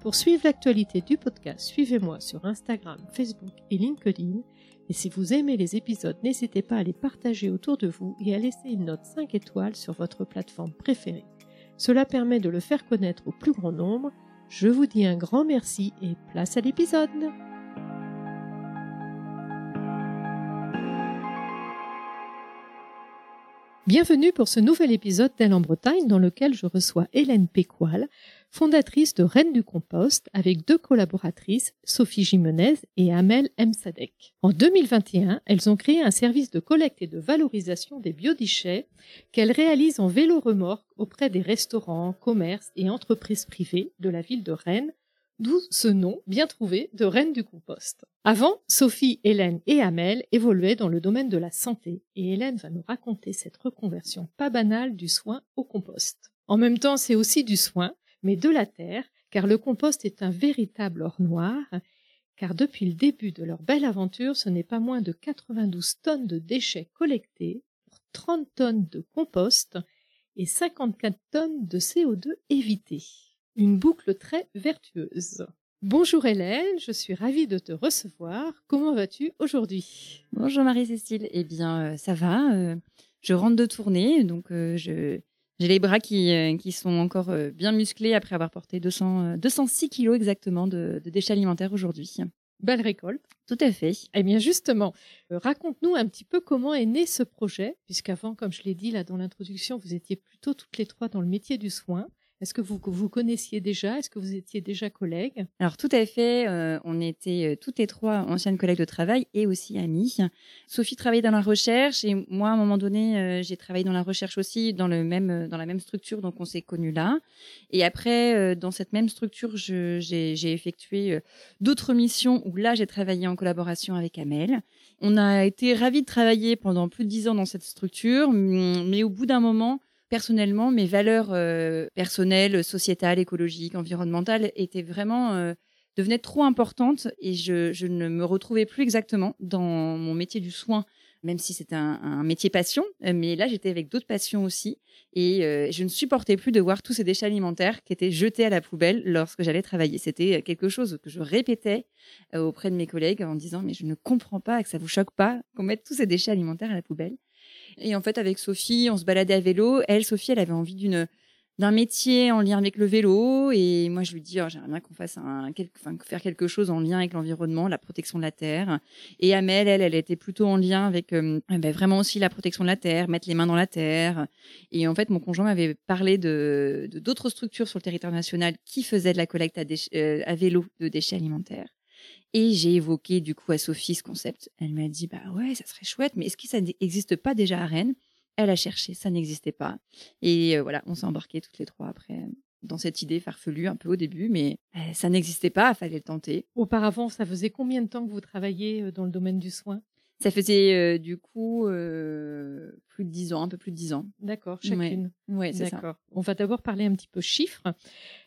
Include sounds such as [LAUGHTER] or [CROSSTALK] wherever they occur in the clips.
Pour suivre l'actualité du podcast, suivez-moi sur Instagram, Facebook et LinkedIn. Et si vous aimez les épisodes, n'hésitez pas à les partager autour de vous et à laisser une note 5 étoiles sur votre plateforme préférée. Cela permet de le faire connaître au plus grand nombre. Je vous dis un grand merci et place à l'épisode. Bienvenue pour ce nouvel épisode d'Elle en Bretagne dans lequel je reçois Hélène Pécoil, fondatrice de Rennes du Compost, avec deux collaboratrices, Sophie Jimenez et Amel Msadek. En 2021, elles ont créé un service de collecte et de valorisation des biodéchets qu'elles réalisent en vélo-remorque auprès des restaurants, commerces et entreprises privées de la ville de Rennes, d'où ce nom bien trouvé de Rennes du Compost. Avant, Sophie, Hélène et Amel évoluaient dans le domaine de la santé et Hélène va nous raconter cette reconversion pas banale du soin au compost. En même temps, c'est aussi du soin mais de la terre, car le compost est un véritable or noir, car depuis le début de leur belle aventure, ce n'est pas moins de 92 tonnes de déchets collectés pour 30 tonnes de compost et 54 tonnes de CO2 évitées. Une boucle très vertueuse. Bonjour Hélène, je suis ravie de te recevoir. Comment vas-tu aujourd'hui? Bonjour Marie-Cécile. Eh bien, euh, ça va. Euh, je rentre de tournée, donc euh, je, j'ai les bras qui, qui sont encore bien musclés après avoir porté 200, 206 euh, kilos exactement de, déchets alimentaires aujourd'hui. Belle récolte. Tout à fait. Eh bien justement, raconte-nous un petit peu comment est né ce projet, puisqu'avant, comme je l'ai dit là dans l'introduction, vous étiez plutôt toutes les trois dans le métier du soin. Est-ce que vous vous connaissiez déjà? Est-ce que vous étiez déjà collègues? Alors tout à fait, euh, on était euh, toutes les trois anciennes collègues de travail et aussi amies. Sophie travaillait dans la recherche et moi à un moment donné euh, j'ai travaillé dans la recherche aussi dans le même dans la même structure donc on s'est connus là. Et après dans cette même structure j'ai effectué d'autres missions où là j'ai travaillé en collaboration avec Amel. On a été ravis de travailler pendant plus de dix ans dans cette structure, mais au bout d'un moment personnellement, mes valeurs euh, personnelles, sociétales, écologiques, environnementales étaient vraiment euh, devenaient trop importantes et je, ne me retrouvais plus exactement dans mon métier du soin, même si c'était un, métier passion. Mais là, j'étais avec d'autres passions aussi et euh, je ne supportais plus de voir tous ces déchets alimentaires qui étaient jetés à la poubelle lorsque j'allais travailler. C'était quelque chose que je répétais auprès de mes collègues en disant mais je ne comprends pas que ça vous choque pas qu'on mette tous ces déchets alimentaires à la poubelle. Et en fait, avec Sophie, on se baladait à vélo. Elle, Sophie, elle avait envie d'une d'un métier en lien avec le vélo. Et moi je lui dis oh, j'aimerais bien qu'on fasse un faire quelque chose en lien avec l'environnement la protection de la terre. Et Amel elle elle était plutôt en lien avec euh, ben, vraiment aussi la protection de la terre mettre les mains dans la terre. Et en fait mon conjoint m'avait parlé de d'autres structures sur le territoire national qui faisaient de la collecte à, euh, à vélo de déchets alimentaires et j'ai évoqué du coup à Sophie ce concept. Elle m'a dit bah ouais, ça serait chouette, mais est-ce que ça n'existe pas déjà à Rennes? Elle a cherché, ça n'existait pas. Et euh, voilà, on s'est embarqués toutes les trois après dans cette idée farfelue un peu au début, mais euh, ça n'existait pas, il fallait le tenter. Auparavant, ça faisait combien de temps que vous travailliez euh, dans le domaine du soin? Ça faisait du coup plus de dix ans, un peu plus de dix ans. D'accord, chacune. Oui, c'est ça. On va d'abord parler un petit peu chiffres,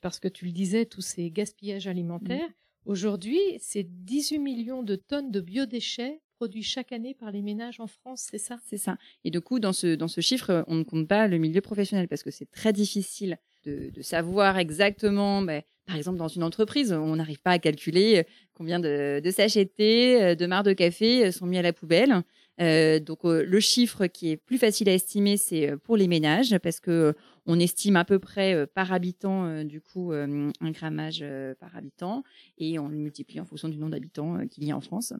parce que tu le disais, tous ces gaspillages alimentaires. Mmh. Aujourd'hui, c'est 18 millions de tonnes de biodéchets produits chaque année par les ménages en France, c'est ça? C'est ça. Et du coup, dans ce, dans ce chiffre, on ne compte pas le milieu professionnel parce que c'est très difficile de, savoir exactement, ben, par exemple, dans une entreprise, on n'arrive pas à calculer combien de, de sachets de de marre de café sont mis à la poubelle. Euh, donc euh, le chiffre qui est plus facile à estimer, c'est euh, pour les ménages parce que on estime à peu près par habitant du coup un grammage par habitant et on le multiplie en fonction du nombre d'habitants qu'il y a en France.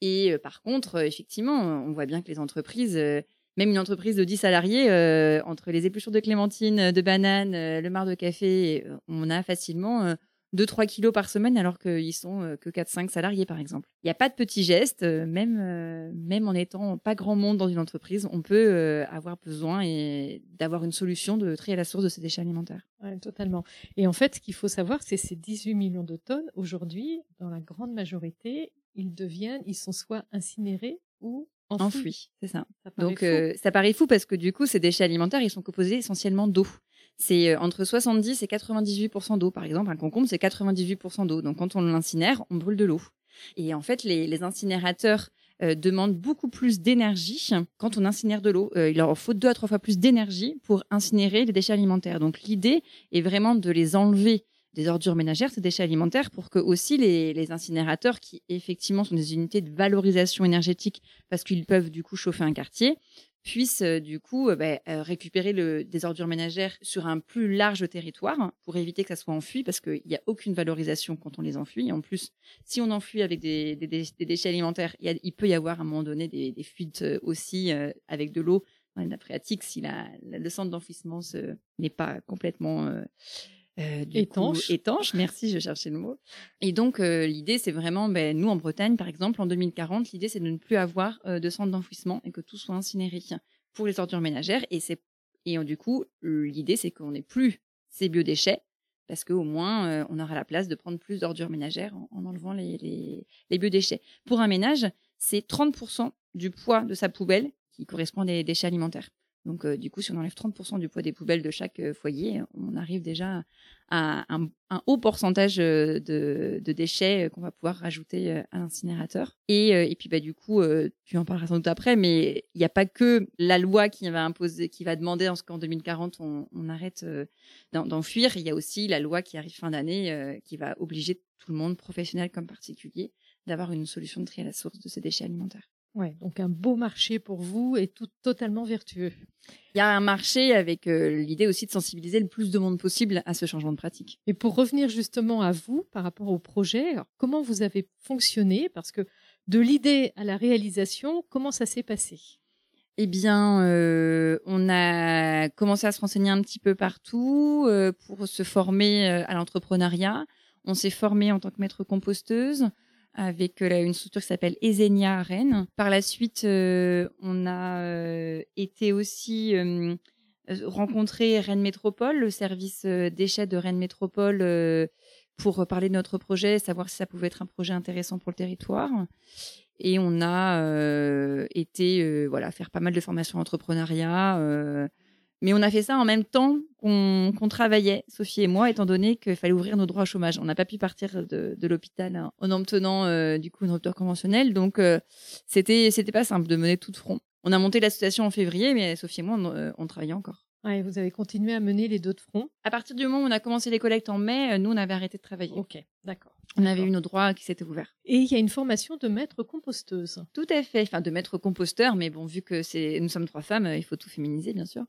Et par contre, effectivement, on voit bien que les entreprises, même une entreprise de 10 salariés, entre les épluchures de clémentine, de bananes, le marc de café, on a facilement 2-3 kilos par semaine alors qu'ils sont euh, que 4-5 salariés par exemple. Il n'y a pas de petits gestes, euh, même, euh, même en étant pas grand monde dans une entreprise, on peut avoir besoin et d'avoir une solution de tri à la source de ces déchets alimentaires. Ouais, totalement. Et en fait, ce qu'il faut savoir, c'est ces 18 millions de tonnes, aujourd'hui, dans la grande majorité, ils deviennent, ils sont soit incinérés ou enfouis. enfouis c'est ça. Donc ça paraît fou parce que du coup, ces déchets alimentaires, ils sont composés essentiellement d'eau c'est euh, entre 70 et 98% d'eau. Par exemple, un concombre, c'est 98% d'eau. Donc, quand on l'incinère, on brûle de l'eau. Et en fait, les, incinérateurs euh, demandent beaucoup plus d'énergie quand on incinère de l'eau. Euh, il leur faut deux à trois fois plus d'énergie pour incinérer les déchets alimentaires. Donc, l'idée est vraiment de les enlever des ordures ménagères, ces déchets alimentaires, pour que aussi les, les, incinérateurs, qui effectivement sont des unités de valorisation énergétique, parce qu'ils peuvent du coup chauffer un quartier, puissent du coup bah, récupérer le, des ordures ménagères sur un plus large territoire pour éviter que ça soit enfui parce qu'il n'y a aucune valorisation quand on les enfuit. Et en plus, si on enfuit avec des, des, des déchets alimentaires, il, il, peut y avoir à un moment donné des, fuites aussi avec de l'eau dans les nappes si la, le centre d'enfouissement n'est pas complètement euh, étanche. étanche, merci, je cherchais le mot. Et donc, euh, l'idée, c'est vraiment, ben, nous, en Bretagne, par exemple, en 2040, l'idée, c'est de ne plus avoir euh, de centre d'enfouissement et que tout soit incinéré pour les ordures ménagères. Et, c'est, et du coup, l'idée, c'est qu'on n'ait plus ces biodéchets parce qu'au moins, on aura la place de prendre plus d'ordures ménagères en, enlevant les, les, les, biodéchets. Pour un ménage, c'est 30% du poids de sa poubelle qui correspond à des déchets alimentaires. Donc, euh, du coup, si on enlève 30% du poids des poubelles de chaque euh, foyer, on arrive déjà à un, haut pourcentage euh, de, déchets qu'on va pouvoir rajouter à l'incinérateur. Et, puis, bah, du coup, tu en parleras sans doute après, mais il n'y a pas que la loi qui va imposer, qui va demander en ce qu'en 2040 on, on arrête d'enfuir. Il y a aussi la loi qui arrive fin d'année qui va obliger tout le monde, professionnel comme particulier, d'avoir une solution de tri à la source de ces déchets alimentaires. Ouais, donc un beau marché pour vous et tout totalement vertueux. Il y a un marché avec euh, l'idée aussi de sensibiliser le plus de monde possible à ce changement de pratique. Et pour revenir justement à vous par rapport au projet, comment vous avez fonctionné? Parce que de l'idée à la réalisation, comment ça s'est passé? Eh bien, euh, on a commencé à se renseigner un petit peu partout euh, pour se former à l'entrepreneuriat. On s'est formé en tant que maître composteuse avec euh, une structure qui s'appelle Ezenia Rennes. Par la suite, euh, on a euh, été aussi rencontrer Rennes Métropole, le service déchets de Rennes Métropole, pour parler de notre projet, savoir si ça pouvait être un projet intéressant pour le territoire. Et on a été voilà faire pas mal de formations entrepreneuriat mais on a fait ça en même temps qu'on travaillait, Sophie et moi, étant donné qu'il fallait ouvrir nos droits au chômage. On n'a pas pu partir de, l'hôpital en obtenant euh, du coup une rupture conventionnelle. Donc, euh, c'était c'était pas simple de mener tout de front. On a monté l'association en février, mais Sophie et moi, on, euh, on travaillait encore. Ouais, vous avez continué à mener les deux de front. À partir du moment où on a commencé les collectes en mai, nous, on avait arrêté de travailler. Ok, d'accord. On avait eu nos droits qui s'étaient ouverts. Et il y a une formation de maître composteuse. Tout à fait, enfin de maître composteur, mais bon, vu que c'est, nous sommes trois femmes, il faut tout féminiser, bien sûr.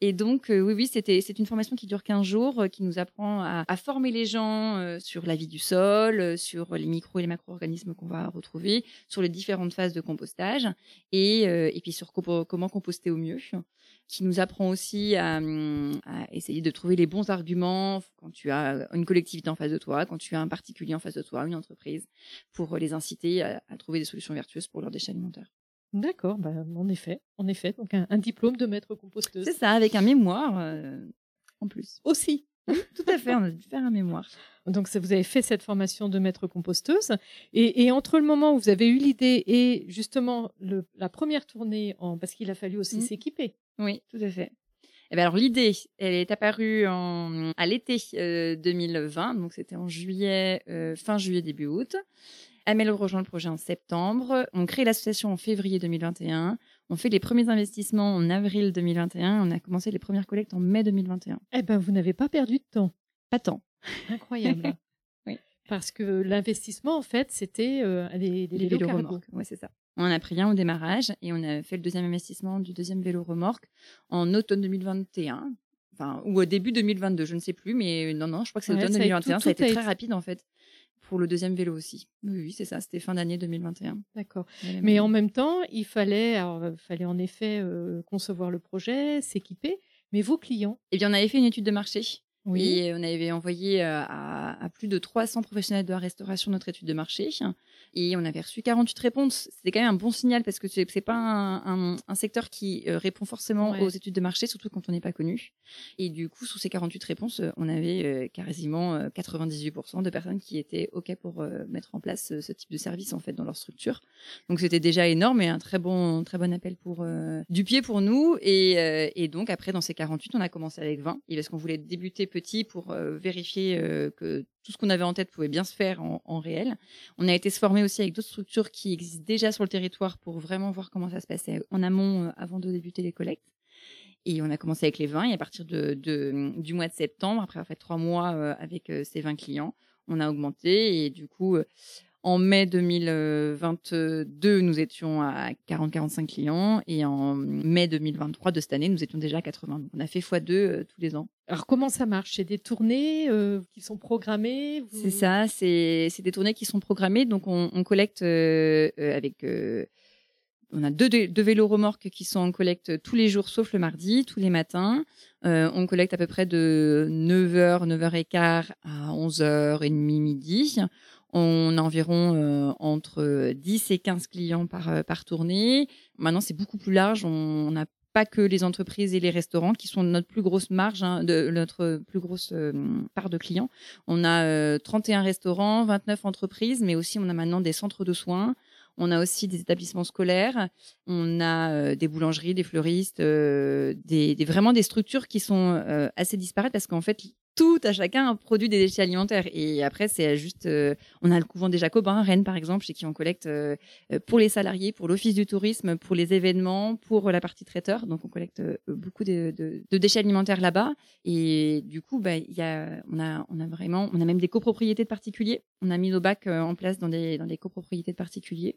Et donc, euh, oui, oui, c'était, c'est une formation qui dure 15 jours, euh, qui nous apprend à, former les gens euh, sur la vie du sol, sur les micro et les macro-organismes qu'on va retrouver, sur les différentes phases de compostage, et, et puis sur comment composter au mieux qui nous apprend aussi à, essayer de trouver les bons arguments quand tu as une collectivité en face de toi, quand tu as un particulier en face de toi, une entreprise, pour les inciter à, trouver des solutions vertueuses pour leurs déchets alimentaires. D'accord, bah, en effet, en effet, donc un, diplôme de maître composteuse. C'est ça, avec un mémoire euh, en plus. Aussi. [LAUGHS] tout à fait, on a dû faire un mémoire. Donc, vous avez fait cette formation de maître composteuse. Et, entre le moment où vous avez eu l'idée et justement la première tournée, en, parce qu'il a fallu aussi mmh. s'équiper. Oui, tout à fait. Eh ben alors l'idée, elle est apparue à l'été 2020, euh, donc c'était en juillet, euh, fin juillet début août. Amel rejoint le projet en septembre. On crée l'association en février 2021. On fait les premiers investissements en avril 2021. On a commencé les premières collectes en mai 2021. Eh ben vous n'avez pas perdu de temps. Pas tant. Incroyable. [LAUGHS] oui. Parce que l'investissement en fait c'était euh, des, des, vélos, Oui, c'est ça. On en a pris un au démarrage et on a fait le deuxième investissement du deuxième vélo remorque en automne 2021. Enfin, ou au début 2022, je ne sais plus, mais non, non, je crois que c'est automne 2021. ça a été très rapide en fait pour le deuxième vélo aussi. Oui, oui c'est ça, c'était fin d'année 2021. D'accord. Mais en même temps, il fallait, fallait en effet euh, concevoir le projet, s'équiper. Mais vos clients Eh bien, on avait fait une étude de marché Oui. Et on avait envoyé à, à, plus de 300 professionnels de la restauration notre étude de marché. Et on avait reçu 48 réponses. C'était quand même un bon signal parce que c'est pas un, un, secteur qui répond forcément aux études de marché, surtout quand on n'est pas connu. Et du coup, sous ces 48 réponses, on avait quasiment 98% de personnes qui étaient OK pour mettre en place ce type de service en fait dans leur structure. Donc c'était déjà énorme et un très bon, très bon appel pour du pied pour nous. Et, et, donc après, dans ces 48, on a commencé avec 20. Et parce qu'on voulait débuter petit pour vérifier que tout ce qu'on avait en tête pouvait bien se faire en, réel. On a été se former aussi avec d'autres structures qui existent déjà sur le territoire pour vraiment voir comment ça se passait en amont euh, avant de débuter les collectes. Et on a commencé avec les 20 et à partir de, du mois de septembre, après avoir fait trois mois euh, avec euh, ces 20 clients, on a augmenté et du coup, en mai 2022, nous étions à 40-45 clients et en mai 2023 de cette année, nous étions déjà à 80. on a fait x2 euh, tous les ans. Alors comment ça marche? C'est des tournées euh, qui sont programmées C'est ça, c'est des tournées qui sont programmées. Donc on, collecte euh, avec... on a deux, deux, vélos remorques qui sont en collecte tous les jours, sauf le mardi, tous les matins. on collecte à peu près de 9h, 9h15 à 11h30 midi. On a environ euh, entre 10 et 15 clients par, euh, par tournée. Maintenant, c'est beaucoup plus large. On n'a pas que les entreprises et les restaurants qui sont notre plus grosse marge, hein, de, notre plus grosse euh, part de clients. On a 31 restaurants, 29 entreprises, mais aussi on a maintenant des centres de soins. On a aussi des établissements scolaires, on a des boulangeries, des fleuristes, des, vraiment des structures qui sont assez disparates parce qu'en fait, tout à chacun produit des déchets alimentaires. Et après, c'est juste, euh, on a le couvent des Jacobins, Rennes par exemple, chez qui on collecte euh, euh, pour les salariés, pour l'office du tourisme, pour les événements, pour la partie traiteur. Donc on collecte beaucoup de, déchets alimentaires là-bas. Et du coup, bah, y a, on a, on a vraiment, on a même des copropriétés de particuliers. On a mis nos bacs en place dans des, dans des copropriétés de particuliers.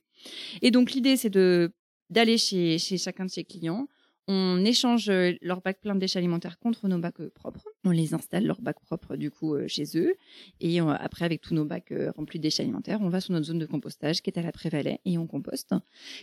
Et donc l'idée, c'est de d'aller chez, chez chacun de ses clients, on échange euh, leur bac plein de déchets alimentaires contre nos bacs euh, propres. On les installe leur bac propre du coup euh, chez eux. Et après, avec tous nos bacs remplis de déchets alimentaires, on va sur notre zone de compostage qui est à la Prévalet et on composte.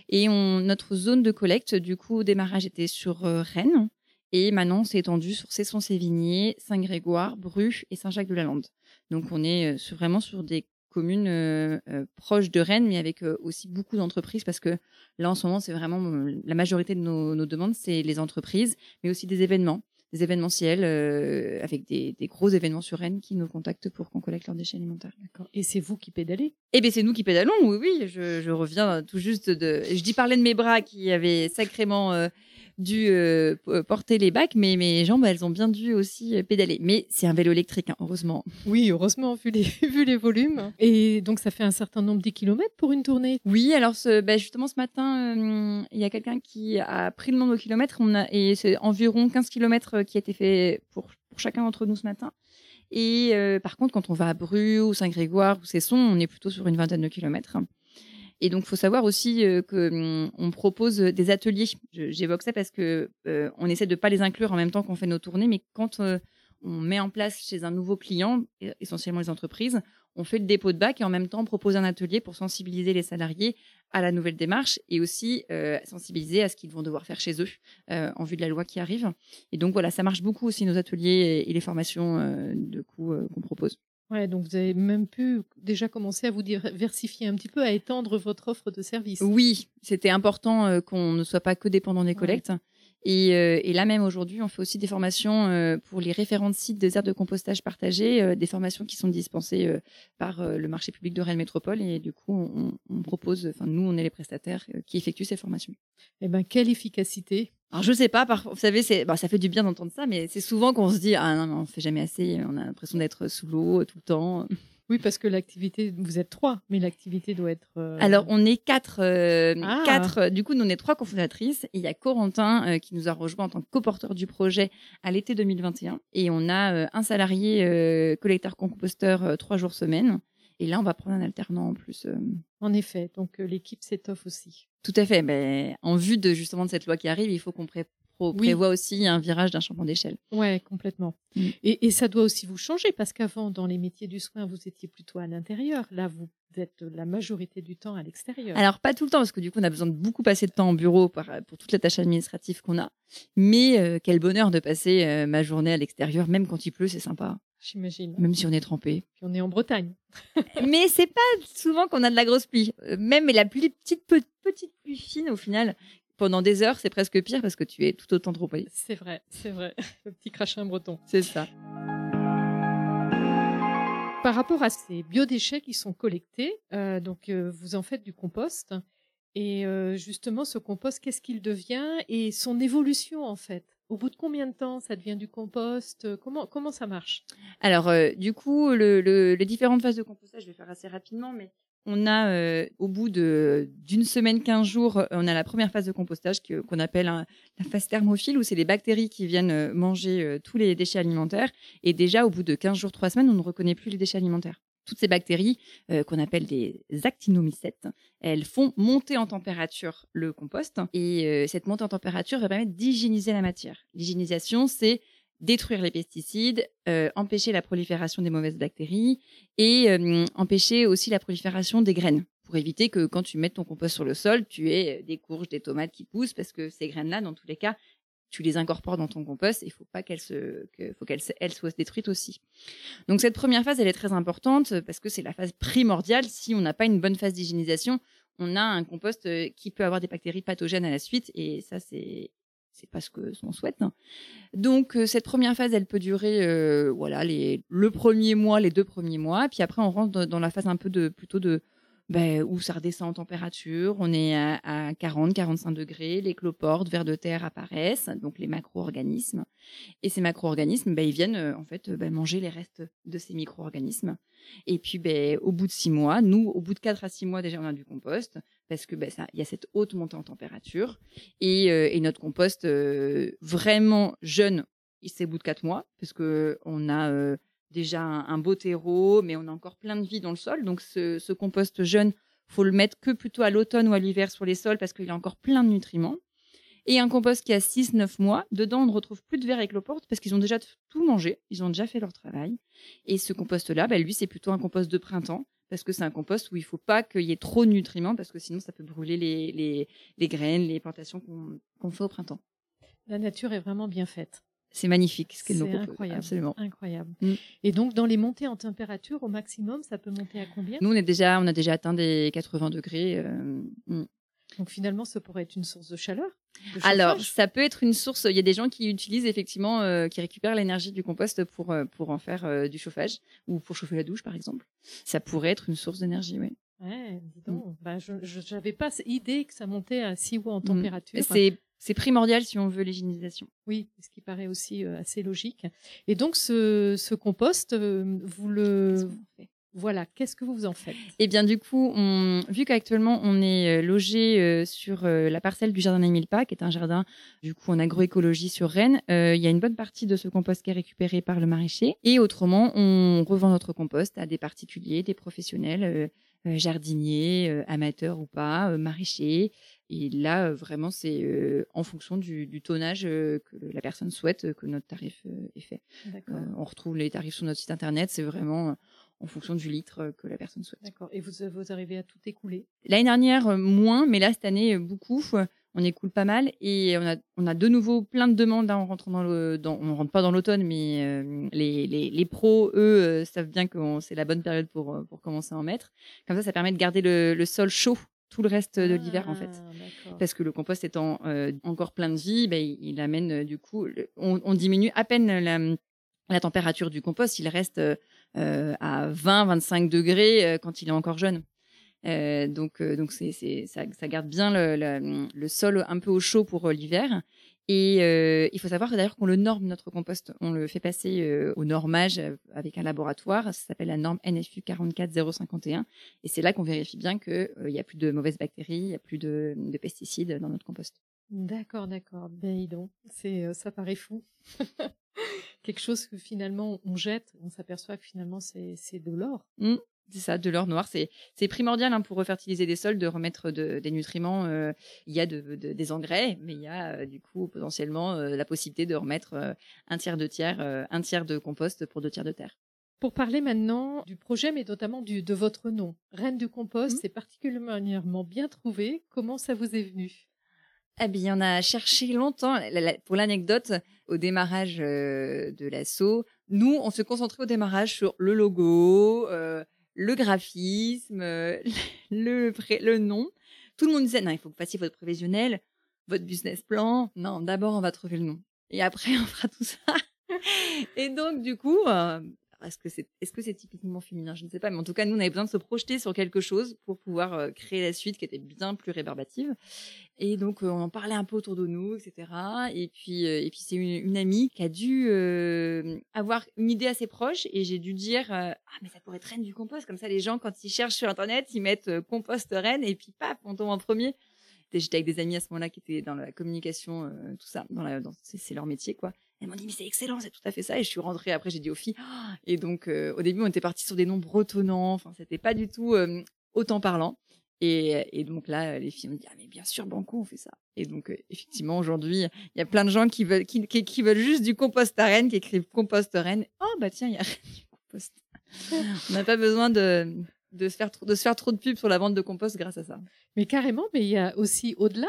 Et on, notre zone de collecte, du coup, au démarrage était sur Rennes. Et maintenant, c'est étendu sur Cesson-Sévigné, Saint-Grégoire, Bru et Saint-Jacques-de-la-Lande. Donc, on est vraiment sur des commune euh, euh, proche de Rennes, mais avec euh, aussi beaucoup d'entreprises, parce que là, en ce moment, c'est vraiment la majorité de nos, demandes, c'est les entreprises, mais aussi des événements, des événementiels, avec des, gros événements sur Rennes qui nous contactent pour qu'on collecte leurs déchets alimentaires. D'accord. Et c'est vous qui pédalez? Eh bien, c'est nous qui pédalons, oui, oui. Je, je, reviens tout juste de... Je dis parler de mes bras qui avaient sacrément dû euh, porter les bacs, mais mes jambes, elles ont bien dû aussi euh, pédaler. Mais c'est un vélo électrique, hein, heureusement. Oui, heureusement, vu les, [LAUGHS] vu les volumes. Et donc, ça fait un certain nombre de kilomètres pour une tournée? Oui, alors bah, justement, ce matin, euh, il y a quelqu'un qui a pris le nombre de kilomètres on a, et c'est environ 15 kilomètres qui a été fait pour, pour chacun d'entre nous ce matin. Et par contre, quand on va à Bru ou Saint-Grégoire ou Cesson, on est plutôt sur une vingtaine de kilomètres. Et donc, il faut savoir aussi qu'on que hum, on propose des ateliers. J'évoque ça parce que on essaie de pas les inclure en même temps qu'on fait nos tournées, mais quand on met en place chez un nouveau client, essentiellement les entreprises, on fait le dépôt de bac et en même temps on propose un atelier pour sensibiliser les salariés à la nouvelle démarche et aussi sensibiliser à ce qu'ils vont devoir faire chez eux en vue de la loi qui arrive. Et donc voilà, ça marche beaucoup aussi nos ateliers et, les formations de coup qu'on propose. Ouais, donc vous avez même pu déjà commencer à vous diversifier un petit peu, à étendre votre offre de service. Oui, c'était important euh, qu'on ne soit pas que dépendant des collectes. Et, là même aujourd'hui, on fait aussi des formations euh, pour les référents de sites des aires de compostage partagées, des formations qui sont dispensées par le marché public de Rennes Métropole. Et du coup, on, on propose, enfin nous, on est les prestataires qui effectuent ces formations. Eh ben, quelle efficacité alors je sais pas, vous savez, c'est, bah, ça fait du bien d'entendre ça, mais c'est souvent qu'on se dit ah non, non on fait jamais assez, on a l'impression d'être sous l'eau tout le temps. Oui, parce que l'activité, vous êtes trois, mais l'activité doit être. Euh, Alors on est quatre, euh, ah. quatre. Du coup, nous on est trois cofondatrices. Et il y a Corentin euh, qui nous a rejoint en tant que coporteur du projet à l'été 2021, et on a un salarié collecteur-composteur trois jours semaine. Et là, on va prendre un alternant en plus. Euh. En effet, donc euh, l'équipe s'étoffe aussi. Tout à fait. Mais en vue de justement de cette loi qui arrive, il faut qu'on prévoit aussi un virage d'un changement d'échelle. Ouais, complètement. Mm. Et, ça doit aussi vous changer parce qu'avant, dans les métiers du soin, vous étiez plutôt à l'intérieur. Là, vous êtes la majorité du temps à l'extérieur. Alors, pas tout le temps parce que du coup, on a besoin de beaucoup passer de temps en bureau pour, pour toutes les tâches administratives qu'on a. Mais euh, quel bonheur de passer euh, ma journée à l'extérieur, même quand il pleut, c'est sympa. J'imagine. Même si on est trempé. Puis on est en Bretagne. [LAUGHS] Mais c'est pas souvent qu'on a de la grosse pluie. Euh, même la pluie, petite, petite pluie fine, au final, pendant des heures, c'est presque pire parce que tu es tout autant trempé. C'est vrai, c'est vrai. [LAUGHS] Le petit crachin breton. C'est ça. Par rapport à ces biodéchets qui sont collectés, euh, donc euh, vous en faites du compost. Et justement, ce compost, qu'est-ce qu'il devient et son évolution en fait? Au bout de combien de temps ça devient du compost? Comment, comment ça marche? Alors, euh, du coup, les différentes phases de compostage, je vais faire assez rapidement, mais on a, euh, au bout d'une semaine, 15 jours, on a la première phase de compostage qu'on appelle la phase thermophile, où c'est les bactéries qui viennent euh, manger tous les déchets alimentaires. Et déjà, au bout de 15 jours, 3 semaines, on ne reconnaît plus les déchets alimentaires toutes ces bactéries euh, qu'on appelle des actinomycètes, elles font monter en température le compost et euh, cette montée en température va permettre d'hygiéniser la matière. L'hygiénisation, c'est détruire les pesticides, euh, empêcher la prolifération des mauvaises bactéries et empêcher aussi la prolifération des graines pour éviter que quand tu mets ton compost sur le sol, tu aies des courges, des tomates qui poussent parce que ces graines-là, dans tous les cas, tu les incorpores dans ton compost il faut pas qu'elles se, qu'elles elles soient détruites aussi. Donc cette première phase, elle est très importante parce que c'est la phase primordiale. Si on n'a pas une bonne phase d'hygiénisation, on a un compost euh, qui peut avoir des bactéries pathogènes à la suite et ça c'est c'est pas ce que l'on souhaite. Donc euh, cette première phase, elle peut durer euh, voilà les le premier mois, les deux premiers mois, puis après on rentre dans la phase un peu de plutôt de ben, où ça redescend en température. On est à, 40, 45 degrés. Les cloportes, vers de terre apparaissent, donc les macro-organismes. Et ces macro-organismes, ben, ils viennent euh, en fait ben, manger les restes de ces micro-organismes. Et puis, ben, au bout de six mois, nous, au bout de 4 à 6 mois déjà, on a du compost parce que ben, il y a cette haute montée en température. Et, euh, notre compost euh, vraiment jeune, c'est au bout de 4 mois parce que on a déjà un, beau terreau, mais on a encore plein de vie dans le sol. Donc ce, compost jeune, faut le mettre que plutôt à l'automne ou à l'hiver sur les sols parce qu'il a encore plein de nutriments. Et un compost qui a 6-9 mois, dedans on ne retrouve plus de vers et cloporte parce qu'ils ont déjà tout mangé, ils ont déjà fait leur travail. Et ce compost-là, bah, lui, c'est plutôt un compost de printemps parce que c'est un compost où il ne faut pas qu'il y ait trop de nutriments parce que sinon ça peut brûler les, graines, les plantations qu'on fait au printemps. La nature est vraiment bien faite. C'est magnifique ce qu'elle nous propose. Incroyable. Absolument. Incroyable. Mm. Et donc, dans les montées en température, au maximum, ça peut monter à combien? Nous, on, est déjà, on a déjà atteint des 80 degrés. Euh, mm. Donc, finalement, ça pourrait être une source de chaleur Alors, ça peut être une source. Il y a des gens qui utilisent effectivement, euh, qui récupèrent l'énergie du compost pour, euh, pour en faire du chauffage ou pour chauffer la douche, par exemple. Ça pourrait être une source d'énergie, oui. Ouais, dis donc. Mm. Bah, je n'avais pas idée que ça montait à si haut en température. C'est c'est primordial si on veut l'hygiénisation. Oui, ce qui paraît aussi euh, assez logique. Et donc, ce, compost, euh, vous le... Voilà, qu'est-ce que vous en faites? Eh bien, du coup, on, vu qu'actuellement on est euh, logé sur la parcelle du jardin Emilpa, qui est un jardin du coup en agroécologie sur Rennes, il y a une bonne partie de ce compost qui est récupéré par le maraîcher. Et autrement, on revend notre compost à des particuliers, des professionnels, jardiniers, amateurs ou pas, maraîchers, et là, vraiment, c'est en fonction du, tonnage que la personne souhaite que notre tarif est fait. on retrouve les tarifs sur notre site internet. C'est vraiment en fonction du litre que la personne souhaite. D'accord. Et vous, vous arrivez à tout écouler? L'année dernière, moins, mais là, cette année, beaucoup. On écoule pas mal et on a, on a de nouveau plein de demandes hein, en rentrant dans le. Dans, on rentre pas dans l'automne, mais les, les, les, pros, eux, savent bien que c'est la bonne période pour, pour commencer à en mettre. Comme ça, ça permet de garder le, le sol chaud tout le reste de l'hiver en fait. Ah, Parce que le compost étant euh, encore plein de vie, ben, il, amène euh, du coup, on, diminue à peine la, température du compost, il reste euh, à 20-25 degrés quand il est encore jeune. donc, donc c'est, ça, garde bien le, sol un peu au chaud pour l'hiver. Et euh, il faut savoir d'ailleurs qu'on le norme notre compost, on le fait passer euh, au normage euh, avec un laboratoire, ça s'appelle la norme NFU 44051 et c'est là qu'on vérifie bien qu'il n'y a plus de mauvaises bactéries, il n'y a plus de, de, pesticides dans notre compost. D'accord, d'accord. Ben donc, c'est ça paraît fou. [LAUGHS] Quelque chose que finalement on jette, on s'aperçoit que finalement c'est de l'or. Mmh. C'est ça, de l'or noir. C'est, primordial hein, pour refertiliser des sols, de remettre des nutriments. Euh, il y a de, des engrais, mais il y a euh, du coup potentiellement euh, la possibilité de remettre un tiers de tiers, un tiers de compost pour deux tiers de terre. Pour parler maintenant du projet, mais notamment du, de votre nom, Reine du compost, mmh. c'est particulièrement bien trouvé. Comment ça vous est venu? Eh bien, on a cherché longtemps. Pour l'anecdote, au démarrage de l'assaut, nous, on se concentrait au démarrage sur le logo, le graphisme, [LAUGHS] le, le nom. Tout le monde disait, non, il faut que vous fassiez votre prévisionnel, votre business plan. Non, d'abord, on va trouver le nom. Et après, [LAUGHS] on fera tout ça. Et donc, du coup, euh, est-ce que c'est typiquement féminin? Je ne sais pas, mais en tout cas, nous, on avait besoin de se projeter sur quelque chose pour pouvoir euh, créer la suite qui était bien plus rébarbative. Et donc, euh, on en parlait un peu autour de nous, etc. Et puis, euh, et puis c'est une, amie qui a dû avoir une idée assez proche, et j'ai dû dire ah mais ça pourrait être reine du compost, comme ça les gens quand ils cherchent sur internet, ils mettent compost reine, et puis paf, on tombe en premier. J'étais avec des amis à ce moment-là qui étaient dans la communication, tout ça, c'est leur métier quoi. Elles m'ont dit, mais c'est excellent, c'est tout à fait ça. Et je suis rentrée après, j'ai dit aux filles. [GASPS] Et donc, euh, au début, on était parti sur des noms bretonnants. Enfin, c'était pas du tout euh, autant parlant. Et, et, donc là, les filles m'ont dit, ah, mais bien sûr, Banco, on fait ça. Et donc, euh, effectivement, aujourd'hui, il y a plein de gens qui veulent, qui, veulent juste du compost à Rennes, qui écrivent compost Rennes. Oh, bah tiens, il y a [LAUGHS] du compost. on n'a pas besoin de, de, se faire trop, de se faire trop de pub sur la vente de compost grâce à ça. Mais carrément, mais il y a aussi au-delà.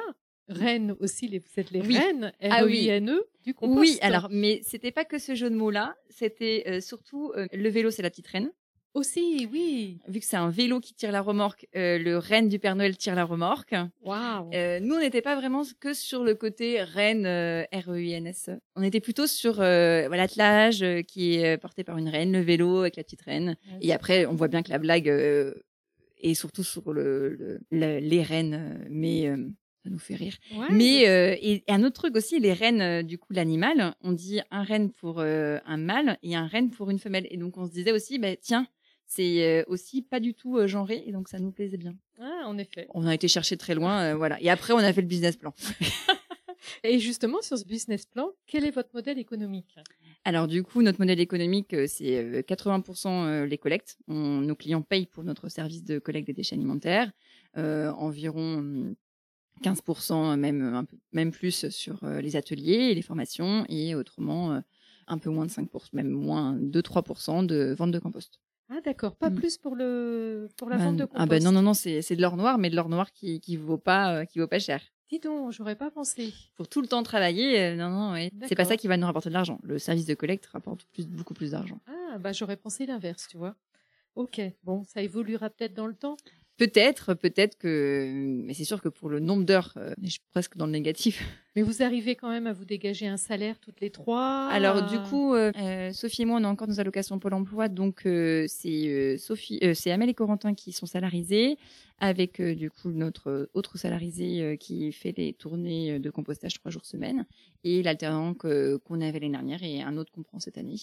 Rennes aussi, les, vous êtes les reines, r e i n e du compost. Oui, alors, mais c'était pas que ce jeu de mots-là, c'était euh, surtout euh, le vélo, c'est la petite reine. Aussi, oui. Vu que c'est un vélo qui tire la remorque, euh, le reine du Père Noël tire la remorque. Waouh. nous, on n'était pas vraiment que sur le côté reine R-E-I-N-S. On était plutôt sur voilà l'attelage qui est porté par une reine, le vélo avec la petite reine. Et après, on voit bien que la blague est surtout sur le, les reines, mais ça nous fait rire. Mais euh, et, un autre truc aussi, les reines euh, du coup l'animal, on dit un renne pour euh, un mâle et un renne pour une femelle. Et donc on se disait aussi, bah, tiens, c'est aussi pas du tout genré et donc ça nous plaisait bien. Ah, en effet. On a été chercher très loin, voilà. Et après on a fait le business plan. [LAUGHS] et justement sur ce business plan, quel est votre modèle économique? Alors du coup, notre modèle économique, c'est 80% les collectes. nos clients payent pour notre service de collecte des déchets alimentaires. environ 15%, même, un peu, même plus sur euh, les ateliers et les formations, et autrement euh, un peu moins de 5%, même moins 2-3% de vente de compost. Ah d'accord, pas mm. plus pour le pour la vente de compost. Ah ben non non non, c'est c'est de l'or noir, mais de l'or noir qui qui vaut pas euh, qui vaut pas cher. Dis donc, j'aurais pas pensé. Pour tout le temps travailler, non non, ouais. c'est pas ça qui va nous rapporter de l'argent. Le service de collecte rapporte plus beaucoup plus d'argent. Ah bah j'aurais pensé l'inverse, tu vois. Ok, bon, ça évoluera peut-être dans le temps. Peut-être, peut-être que, mais c'est sûr que pour le nombre d'heures, euh, je suis presque dans le négatif. [LAUGHS] Mais vous arrivez quand même à vous dégager un salaire toutes les trois. Alors du coup, euh, euh, Sophie et moi, on a encore nos allocations Pôle Emploi, donc c'est Sophie, c'est Amel et Corentin qui sont salariés, avec du coup notre autre salarié qui fait les tournées de compostage trois jours semaine, et l'alternant qu'on avait l'année dernière et un autre qu'on prend cette année.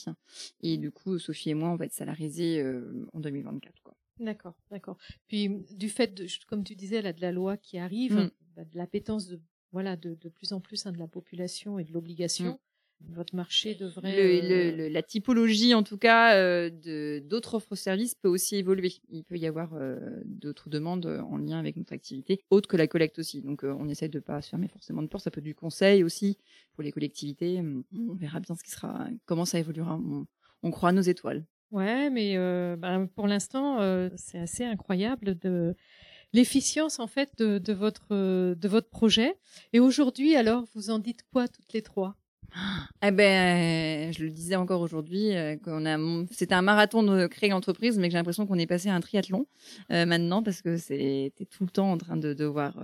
Et du coup, Sophie et moi, on va être salariés en 2024. Quoi. D'accord, d'accord. Puis du fait, de, comme tu disais, là, de la loi qui arrive, mmh. bah, de l'appétence de voilà de, de, plus en plus hein, de la population et de l'obligation, mmh. votre marché devrait. Le, euh, la typologie, en tout cas, euh, de d'autres offres services peut aussi évoluer. Il peut y avoir euh, d'autres demandes en lien avec notre activité, autres que la collecte aussi. Donc, on essaie de pas se fermer forcément de porte. Ça peut du conseil aussi pour les collectivités. On verra bien ce qui sera, comment ça évoluera. On, on croit à nos étoiles. Ouais, mais euh, ben, pour l'instant, euh, c'est assez incroyable de l'efficience en fait de, votre de votre projet. Et aujourd'hui, alors, vous en dites quoi toutes les trois? Eh ben, je le disais encore aujourd'hui, euh, qu'on a, c'était un marathon de créer l'entreprise, mais j'ai l'impression qu'on est passé à un triathlon maintenant parce que c'était tout le temps en train de devoir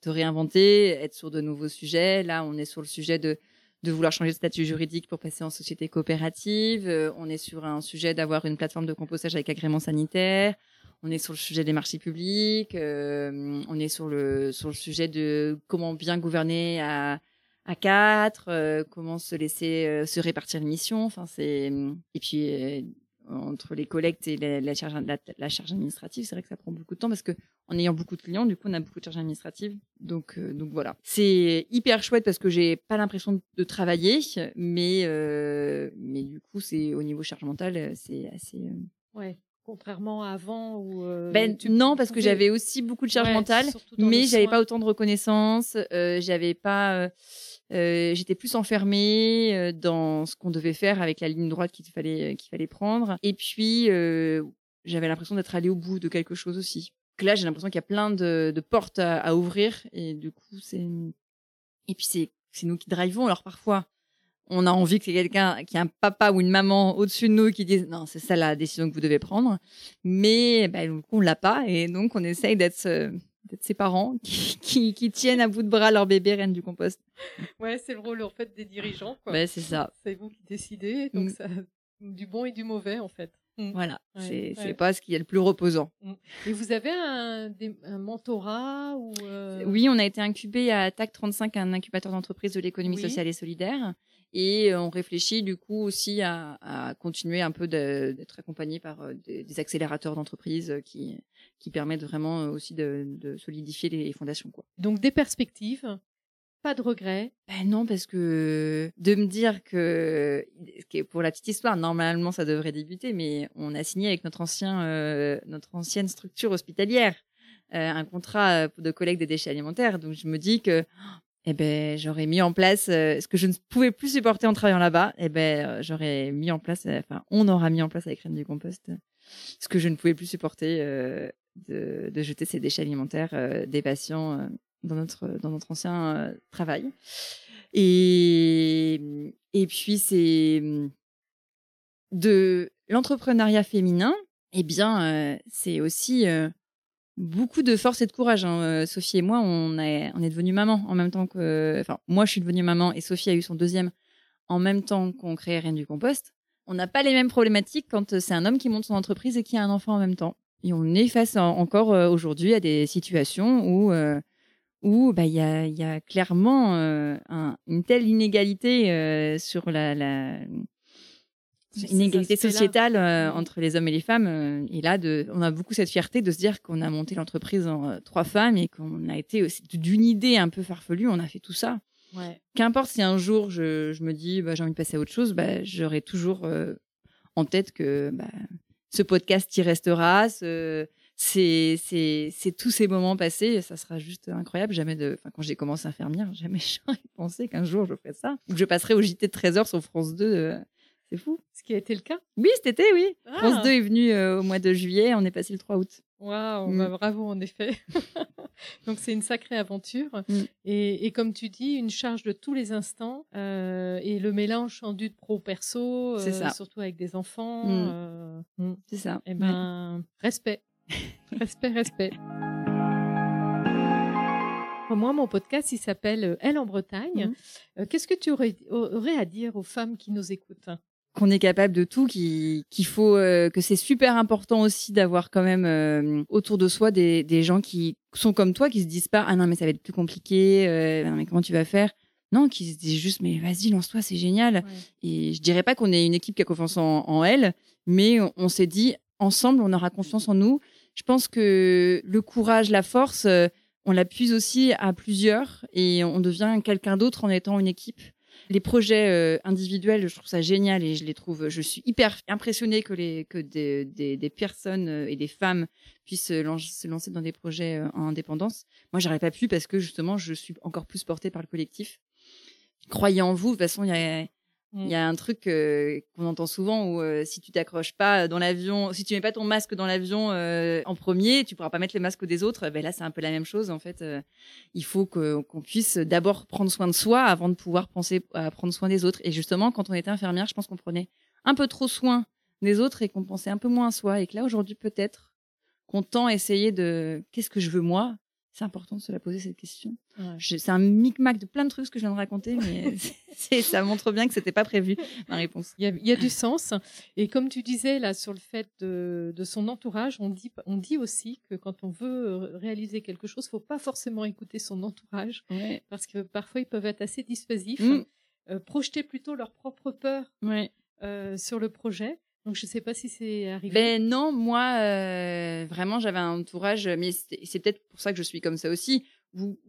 te réinventer, être sur de nouveaux sujets. Là, on est sur le sujet de de vouloir changer de statut juridique pour passer en société coopérative. Euh, on est sur un sujet d'avoir une plateforme de compostage avec agrément sanitaire. On est sur le sujet des marchés publics. Euh, on est sur le sur le sujet de comment bien gouverner à à quatre, euh, comment se laisser se répartir les missions. Enfin, c'est et puis entre les collectes et la, charge, la, charge administrative, c'est vrai que ça prend beaucoup de temps parce que en ayant beaucoup de clients, du coup, on a beaucoup de charges administratives. Donc, euh, donc voilà. C'est hyper chouette parce que j'ai pas l'impression de travailler, mais euh, mais du coup, c'est au niveau charge mentale, c'est assez. Ouais contrairement à avant où ben, non parce que j'avais aussi beaucoup de charge mentale mais j'avais pas autant de reconnaissance j'avais pas j'étais plus enfermée dans ce qu'on devait faire avec la ligne droite qu'il fallait qu'il fallait prendre. Et puis j'avais l'impression d'être allée au bout de quelque chose aussi. Que là j'ai l'impression qu'il y a plein de, de portes à, à, ouvrir. Et du coup c'est et puis c'est c'est nous qui drivons. Alors parfois on a envie que quelqu'un, qui a un papa ou une maman au-dessus de nous qui dise non, c'est ça la décision que vous devez prendre. Mais ben, on l'a pas. Et donc on essaye d'être euh, ses parents [LAUGHS] qui, qui, tiennent à bout de bras leur bébé reine du compost. Ouais, c'est le rôle en fait des dirigeants. Ben, c'est ça. C'est vous qui décidez, donc mm. ça, du bon et du mauvais en fait. Mm. Voilà, c'est pas ce qui est le plus reposant. Mm. Et vous avez un, mentorat ou euh Oui, on a été incubé à TAC 35, un incubateur d'entreprise de l'économie sociale et solidaire. Et on réfléchit du coup aussi à, continuer un peu d'être accompagné par des, accélérateurs d'entreprise qui, qui permettent vraiment aussi de, solidifier les fondations. Quoi. Donc des perspectives, pas de regrets? Ben Non, parce que de me dire que, pour la petite histoire, normalement ça devrait débuter, mais on a signé avec notre, ancien, notre ancienne structure hospitalière un contrat de collecte des déchets alimentaires. Donc je me dis que eh ben, j'aurais mis en place euh, ce que je ne pouvais plus supporter en travaillant là-bas. Eh ben, euh, j'aurais mis en place, euh, enfin, on aura mis en place avec Rennes du Compost ce que je ne pouvais plus supporter de, jeter ces déchets alimentaires des patients dans notre dans notre ancien travail. Et et puis c'est de l'entrepreneuriat féminin. Eh bien, c'est aussi beaucoup de force et de courage. Hein. Euh, Sophie et moi, on est, on est devenus maman en même temps que. Enfin, moi, je suis devenue maman et Sophie a eu son deuxième en même temps qu'on créait Rien du Compost. On n'a pas les mêmes problématiques quand c'est un homme qui monte son entreprise et qui a un enfant en même temps. Et on est face encore euh, aujourd'hui à des situations où euh, où bah il y a, y a clairement une telle inégalité sur la, la une égalité sociétale euh, entre les hommes et les femmes. Euh, et là, de, on a beaucoup cette fierté de se dire qu'on a monté l'entreprise en euh, trois femmes et qu'on a été aussi d'une idée un peu farfelue, on a fait tout ça. Ouais. Qu'importe si un jour je, je me dis bah, j'ai envie de passer à autre chose, bah, j'aurai toujours en tête que bah, ce podcast y restera. C'est c'est tous ces moments passés, ça sera juste incroyable. Jamais de, enfin, quand j'ai commencé à infirmière, jamais [LAUGHS] j'aurais pensé qu'un jour je ferais ça, ou que je passerai au JT de 13h sur France 2 c'est fou. Ce qui a été le cas Oui, cet été, oui. Ah. France 2 est venu euh, au mois de juillet, on est passé le 3 août. Waouh, mm. bah, bravo en effet. [LAUGHS] Donc c'est une sacrée aventure. Mm. Et, comme tu dis, une charge de tous les instants euh, et le mélange en du pro-perso, euh, surtout avec des enfants. Mm. C'est ça. Eh ben, respect. [LAUGHS] respect, respect. Moi, mon podcast, il s'appelle Elle en Bretagne. Qu'est-ce que tu aurais, à dire aux femmes qui nous écoutent qu'on est capable de tout, qu'il faut, euh, que c'est super important aussi d'avoir quand même euh, autour de soi des, des, gens qui sont comme toi, qui se disent pas ah non mais ça va être plus compliqué, euh, mais comment tu vas faire? Non, qui se disent juste mais vas-y lance-toi, c'est génial. Et je dirais pas qu'on est une équipe qui a confiance en, en elle, mais on, s'est dit ensemble on aura confiance en nous. Je pense que le courage, la force, on la puise aussi à plusieurs et on devient quelqu'un d'autre en étant une équipe. Les projets euh, individuels, je trouve ça génial et je les trouve, je suis hyper impressionnée que, des, des, personnes euh, et des femmes puissent se lancer dans des projets euh, en indépendance. Moi, j'aurais pas pu parce que justement, je suis encore plus portée par le collectif. Croyez en vous. De toute façon, il y a, il y a un truc euh, qu'on entend souvent où euh, si tu t'accroches pas dans l'avion, si tu mets pas ton masque dans l'avion euh, en premier, tu pourras pas mettre les masques des autres. Ben là, c'est un peu la même chose en fait. il faut qu'on puisse d'abord prendre soin de soi avant de pouvoir penser à prendre soin des autres. Et justement, quand on était infirmière, je pense qu'on prenait un peu trop soin des autres et qu'on pensait un peu moins à soi. Et que là, aujourd'hui, peut-être qu'on tend à essayer de qu'est-ce que je veux moi? C'est important de se la poser cette question. C'est un micmac de plein de trucs ce que je viens de raconter, mais [LAUGHS] [LAUGHS] ça montre bien que c'était pas prévu ma réponse. Il y, a, du sens. Et comme tu disais là sur le fait de, son entourage, on dit, on dit aussi que quand on veut réaliser quelque chose, faut pas forcément écouter son entourage, parce que parfois ils peuvent être assez dissuasifs, mm. euh, projeter plutôt leur propre peur euh, sur le projet. Donc je ne sais pas si c'est arrivé. Ben non, moi euh, vraiment j'avais un entourage, mais c'est peut-être pour ça que je suis comme ça aussi,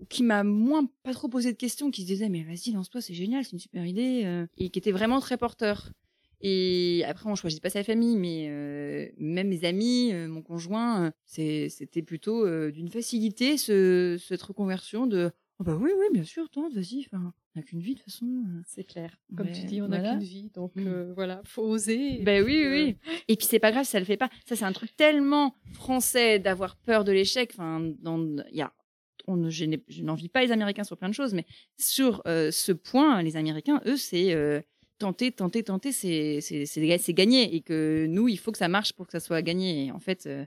qui m'a moins pas trop posé de questions, qui se disait mais vas-y lance-toi, c'est génial, c'est une super idée, euh, et qui était vraiment très porteur. Et après, on choisit pas sa famille, mais euh, même mes amis, mon conjoint, c'était plutôt d'une facilité ce, cette reconversion de oh bah oui, oui, bien sûr, tente, vas-y, enfin, on n'a qu'une vie de toute façon. euh. C'est clair. Comme Ouais, tu dis, on n'a voilà. qu'une vie, donc Mm. euh, voilà, faut oser. Ben puis, oui, euh, oui, oui. Et puis c'est pas grave, ça le fait pas. Ça, c'est un truc tellement français d'avoir peur de l'échec. Enfin, dans, il y a, on, je n'envie pas les Américains sur plein de choses, mais sur euh, ce point, les Américains, eux, c'est euh, tenter, tenter, tenter, c'est, gagner. Et que nous, il faut que ça marche pour que ça soit gagné. Et en fait, euh,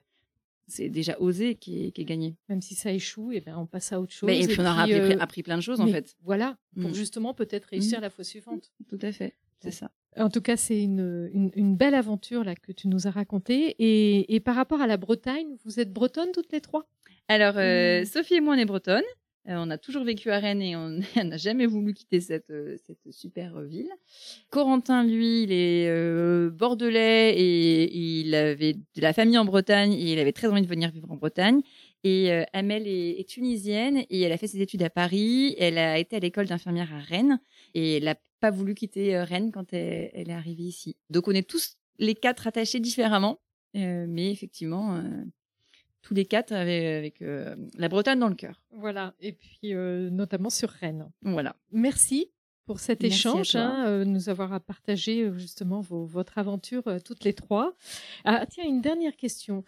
c'est déjà oser qui est, qui est gagné. Même si ça échoue, et ben on passe à autre chose. Mais, et puis on aura appris, euh, appris plein de choses, en fait. Voilà, pour Mm. justement peut-être réussir la fois suivante. Tout à fait. C'est Ouais. ça. En tout cas, c'est une, une, une belle aventure là que tu nous as racontée. Et, et par rapport à la Bretagne, vous êtes bretonnes toutes les trois? Alors, euh, Mm. Sophie et moi, on est bretonnes. Euh, on a toujours vécu à Rennes et on [LAUGHS] n'a jamais voulu quitter cette, euh, cette super euh, ville. Corentin, lui, il est bordelais et il avait de la famille en Bretagne et il avait très envie de venir vivre en Bretagne. Et Amel est, tunisienne et elle a fait ses études à Paris. Elle a été à l'école d'infirmière à Rennes et elle n'a pas voulu quitter Rennes quand elle, elle est arrivée ici. Donc on est tous les quatre attachés différemment, mais effectivement, tous les quatre avec, avec euh, la Bretagne dans le cœur. Voilà, et puis euh, notamment sur Rennes. Voilà. Merci pour cet Merci à échange, hein, euh, nous avoir partagé euh, justement vos- votre aventure toutes les trois. Ah, tiens, une dernière question.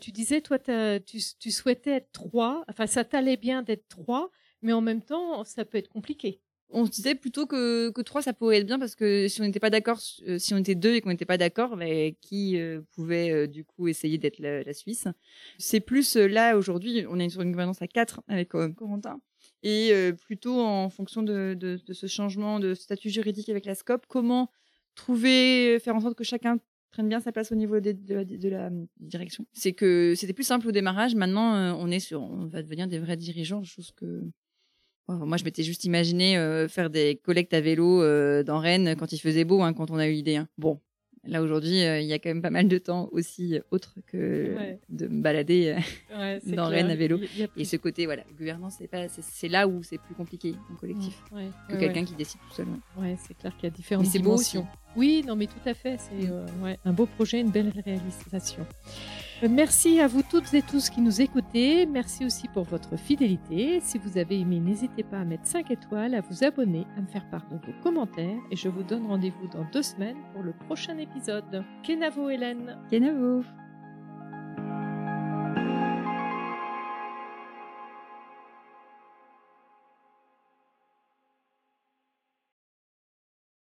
Tu disais, toi, tu, tu souhaitais être trois, enfin, ça t'allait bien d'être trois, mais en même temps, ça peut être compliqué. On se disait plutôt que, que trois, ça pourrait être bien parce que si on n'était pas d'accord, euh, si on était deux et qu'on n'était pas d'accord, mais qui euh, pouvait euh, du coup essayer d'être la, Suisse? C'est plus là aujourd'hui, on est sur une gouvernance à quatre avec Corentin. Et plutôt en fonction de, ce changement de statut juridique avec la SCOP, comment trouver, faire en sorte que chacun prenne bien sa place au niveau de, la, de la direction? C'est que c'était plus simple au démarrage. Maintenant, on est sur, on va devenir des vrais dirigeants, chose que moi, je m'étais juste imaginé euh, faire des collectes à vélo euh, dans Rennes quand il faisait beau, hein, quand on a eu l'idée. hein. Bon, là aujourd'hui, euh, il y a quand même pas mal de temps aussi autre que Ouais. de me balader. Ouais, Dans clair. Rennes à vélo. Y et ce côté, voilà, gouvernance, c'est pas, c'est- c'est là où c'est plus compliqué en collectif Ouais, que quelqu'un qui décide tout seul. ouais. C'est clair qu'il y a différentes Mais c'est beau aussi. dimensions. Oui, non, mais tout à fait. C'est Mm. un beau projet, une belle réalisation. Euh, Merci à vous toutes et tous qui nous écoutez. Merci aussi pour votre fidélité. Si vous avez aimé, n'hésitez pas à mettre 5 étoiles, à vous abonner, à me faire part de vos commentaires. Et je vous donne rendez-vous dans deux semaines pour le prochain épisode. Kenavo Hélène Kenavo